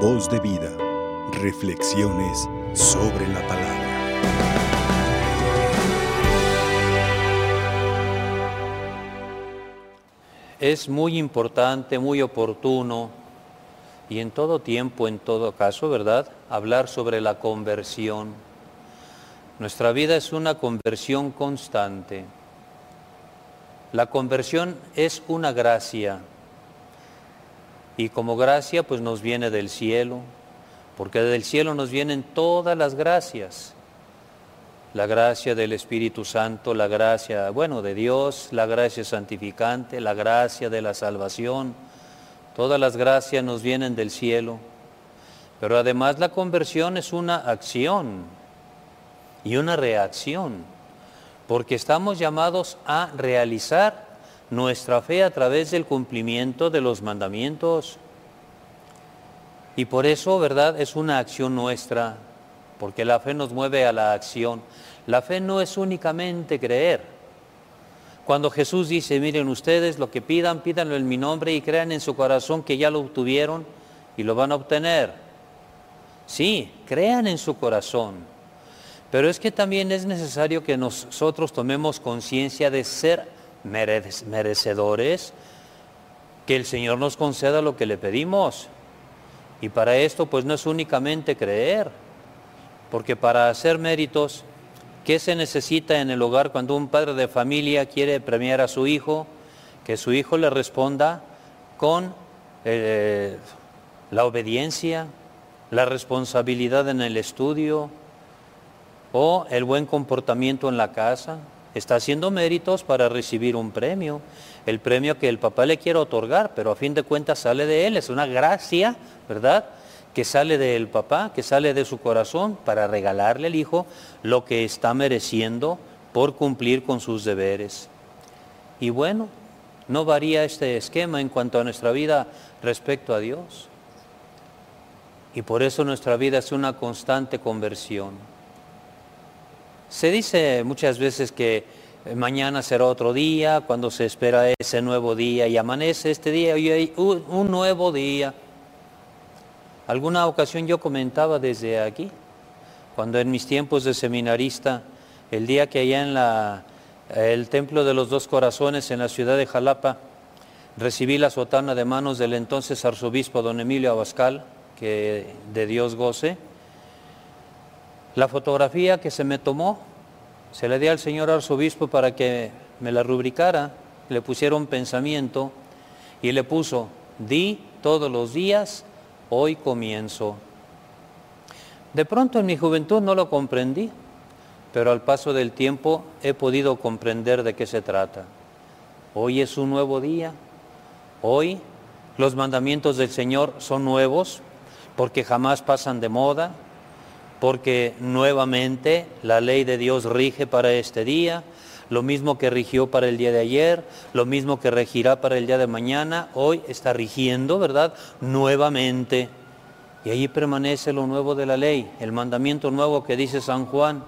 Voz de vida. Reflexiones sobre la palabra. Es muy importante, muy oportuno y en todo tiempo, en todo caso, ¿verdad? Hablar sobre la conversión. Nuestra vida es una conversión constante. La conversión es una gracia y como gracia pues nos viene del cielo, porque del cielo nos vienen todas las gracias. La gracia del Espíritu Santo, la gracia, bueno, de Dios, la gracia santificante, la gracia de la salvación. Todas las gracias nos vienen del cielo. Pero además la conversión es una acción y una reacción, porque estamos llamados a realizar nuestra fe a través del cumplimiento de los mandamientos. Y por eso, ¿verdad? Es una acción nuestra, porque la fe nos mueve a la acción. La fe no es únicamente creer. Cuando Jesús dice, miren ustedes, lo que pidan, pídanlo en mi nombre y crean en su corazón que ya lo obtuvieron y lo van a obtener. Sí, crean en su corazón. Pero es que también es necesario que nosotros tomemos conciencia de ser merecedores, que el Señor nos conceda lo que le pedimos. Y para esto pues no es únicamente creer, porque para hacer méritos, ¿qué se necesita en el hogar cuando un padre de familia quiere premiar a su hijo? Que su hijo le responda con eh, la obediencia, la responsabilidad en el estudio o el buen comportamiento en la casa está haciendo méritos para recibir un premio, el premio que el papá le quiere otorgar, pero a fin de cuentas sale de él, es una gracia, ¿verdad? Que sale del papá, que sale de su corazón para regalarle al hijo lo que está mereciendo por cumplir con sus deberes. Y bueno, no varía este esquema en cuanto a nuestra vida respecto a Dios. Y por eso nuestra vida es una constante conversión. Se dice muchas veces que eh, mañana será otro día, cuando se espera ese nuevo día y amanece este día y hay un, nuevo día. Alguna ocasión yo comentaba desde aquí, cuando en mis tiempos de seminarista, el día que allá en la, el Templo de los Dos Corazones en la ciudad de Jalapa, recibí la sotana de manos del entonces arzobispo don Emilio Abascal, que de Dios goce, la fotografía que se me tomó, se le di al señor arzobispo para que me la rubricara, le pusiera un pensamiento y le puso, di todos los días, hoy comienzo. De pronto en mi juventud no lo comprendí, pero al paso del tiempo he podido comprender de qué se trata. Hoy es un nuevo día, hoy los mandamientos del Señor son nuevos porque jamás pasan de moda, porque nuevamente la ley de Dios rige para este día, lo mismo que rigió para el día de ayer, lo mismo que regirá para el día de mañana, hoy está rigiendo, ¿verdad? Nuevamente. Y ahí permanece lo nuevo de la ley, el mandamiento nuevo que dice San Juan.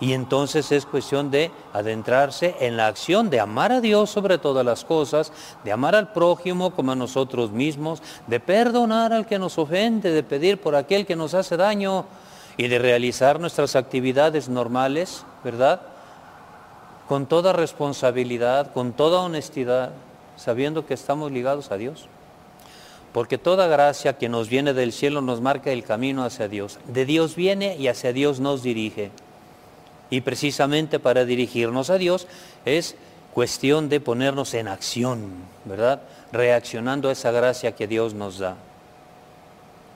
Y entonces es cuestión de adentrarse en la acción de amar a Dios sobre todas las cosas, de amar al prójimo como a nosotros mismos, de perdonar al que nos ofende, de pedir por aquel que nos hace daño y de realizar nuestras actividades normales, ¿verdad? Con toda responsabilidad, con toda honestidad, sabiendo que estamos ligados a Dios. Porque toda gracia que nos viene del cielo nos marca el camino hacia Dios. De Dios viene y hacia Dios nos dirige. Y precisamente para dirigirnos a Dios es cuestión de ponernos en acción, ¿verdad? Reaccionando a esa gracia que Dios nos da.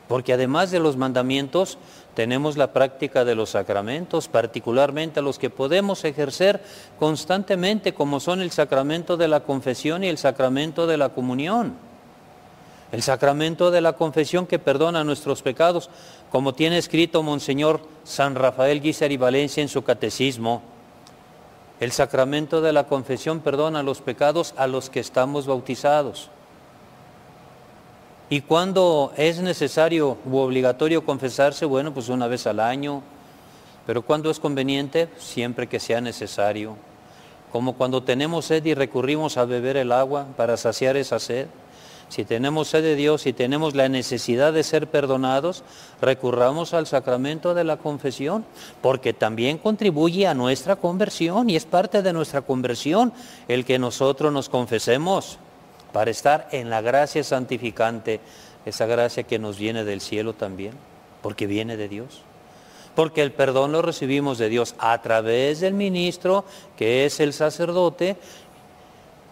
Porque además de los mandamientos, tenemos la práctica de los sacramentos, particularmente los que podemos ejercer constantemente, como son el sacramento de la confesión y el sacramento de la comunión. El sacramento de la confesión que perdona nuestros pecados, como tiene escrito Monseñor San Rafael Guizar y Valencia en su catecismo. El sacramento de la confesión perdona los pecados a los que estamos bautizados. Y cuando es necesario u obligatorio confesarse, bueno, pues una vez al año, pero cuando es conveniente, siempre que sea necesario. Como cuando tenemos sed y recurrimos a beber el agua para saciar esa sed si tenemos sed de Dios, si tenemos la necesidad de ser perdonados, recurramos al sacramento de la confesión, porque también contribuye a nuestra conversión y es parte de nuestra conversión el que nosotros nos confesemos para estar en la gracia santificante, esa gracia que nos viene del cielo también, porque viene de Dios. Porque el perdón lo recibimos de Dios a través del ministro, que es el sacerdote,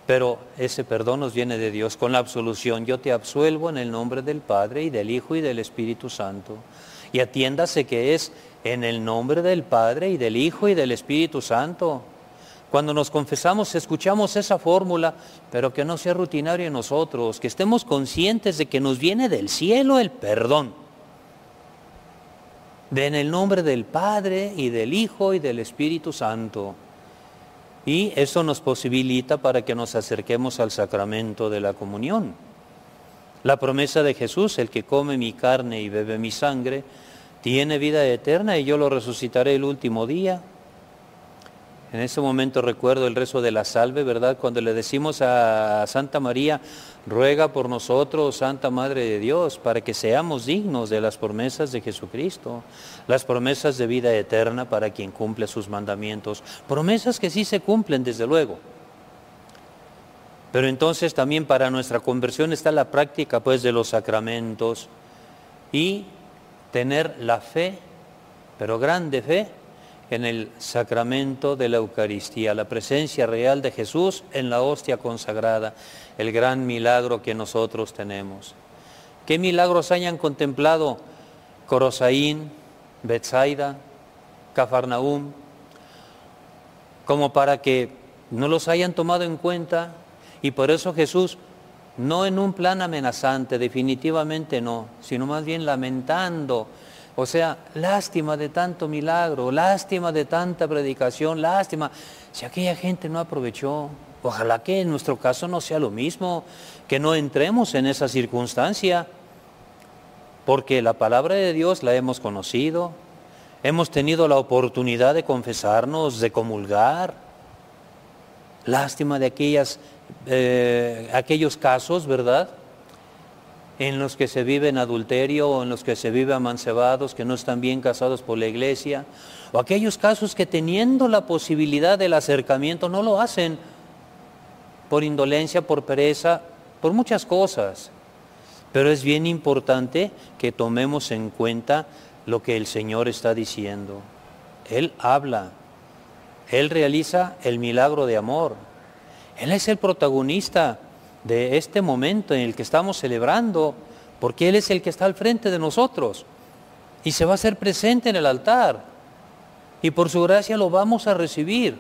pero ese perdón nos viene de Dios con la absolución. Yo te absuelvo en el nombre del Padre y del Hijo y del Espíritu Santo. Y atiéndase que es en el nombre del Padre y del Hijo y del Espíritu Santo. Cuando nos confesamos, escuchamos esa fórmula, pero que no sea rutinario en nosotros, que estemos conscientes de que nos viene del cielo el perdón. De en el nombre del Padre y del Hijo y del Espíritu Santo. Y eso nos posibilita para que nos acerquemos al sacramento de la comunión. La promesa de Jesús, el que come mi carne y bebe mi sangre, tiene vida eterna y yo lo resucitaré el último día. En ese momento recuerdo el rezo de la salve, ¿verdad? Cuando le decimos a Santa María, ruega por nosotros, Santa Madre de Dios, para que seamos dignos de las promesas de Jesucristo, las promesas de vida eterna para quien cumple sus mandamientos, promesas que sí se cumplen, desde luego. Pero entonces también para nuestra conversión está la práctica pues de los sacramentos y tener la fe, pero grande fe, en el sacramento de la Eucaristía, la presencia real de Jesús en la hostia consagrada, el gran milagro que nosotros tenemos. ¿Qué milagros hayan contemplado Corosaín, Betsaida, Cafarnaúm, como para que no los hayan tomado en cuenta? Y por eso Jesús, no en un plan amenazante, definitivamente no, sino más bien lamentando o sea, lástima de tanto milagro, lástima de tanta predicación, lástima. Si aquella gente no aprovechó, ojalá que en nuestro caso no sea lo mismo, que no entremos en esa circunstancia, porque la palabra de Dios la hemos conocido, hemos tenido la oportunidad de confesarnos, de comulgar. Lástima de eh, aquellos casos, ¿verdad? En los que se vive en adulterio o en los que se vive amancebados, que no están bien casados por la iglesia, o aquellos casos que teniendo la posibilidad del acercamiento no lo hacen por indolencia, por pereza, por muchas cosas. Pero es bien importante que tomemos en cuenta lo que el Señor está diciendo. Él habla, Él realiza el milagro de amor, Él es el protagonista de este momento en el que estamos celebrando, porque Él es el que está al frente de nosotros y se va a hacer presente en el altar y por su gracia lo vamos a recibir.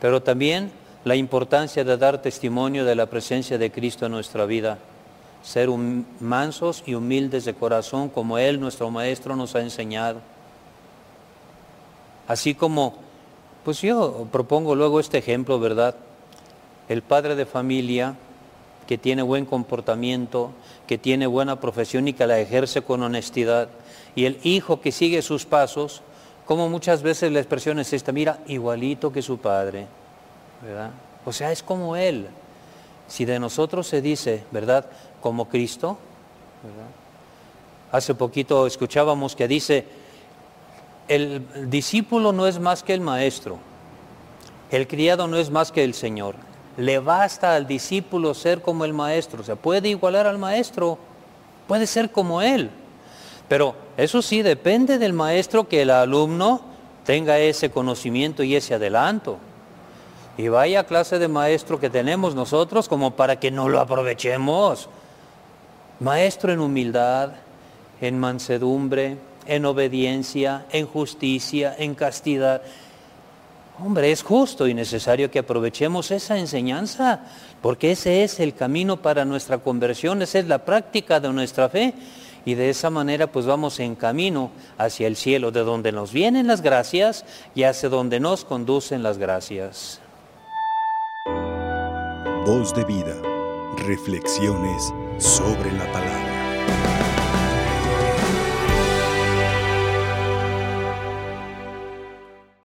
Pero también la importancia de dar testimonio de la presencia de Cristo en nuestra vida, ser mansos y humildes de corazón como Él, nuestro Maestro, nos ha enseñado. Así como, pues yo propongo luego este ejemplo, ¿verdad? El padre de familia que tiene buen comportamiento, que tiene buena profesión y que la ejerce con honestidad, y el hijo que sigue sus pasos, como muchas veces la expresión es esta, mira, igualito que su padre, ¿verdad? O sea, es como él. Si de nosotros se dice, ¿verdad? Como Cristo, Hace poquito escuchábamos que dice, el discípulo no es más que el maestro, el criado no es más que el Señor le basta al discípulo ser como el maestro, o sea, puede igualar al maestro, puede ser como él. Pero eso sí, depende del maestro que el alumno tenga ese conocimiento y ese adelanto. Y vaya clase de maestro que tenemos nosotros como para que no lo aprovechemos. Maestro en humildad, en mansedumbre, en obediencia, en justicia, en castidad. Hombre, es justo y necesario que aprovechemos esa enseñanza, porque ese es el camino para nuestra conversión, esa es la práctica de nuestra fe. Y de esa manera pues vamos en camino hacia el cielo, de donde nos vienen las gracias y hacia donde nos conducen las gracias. Voz de vida, reflexiones sobre la palabra.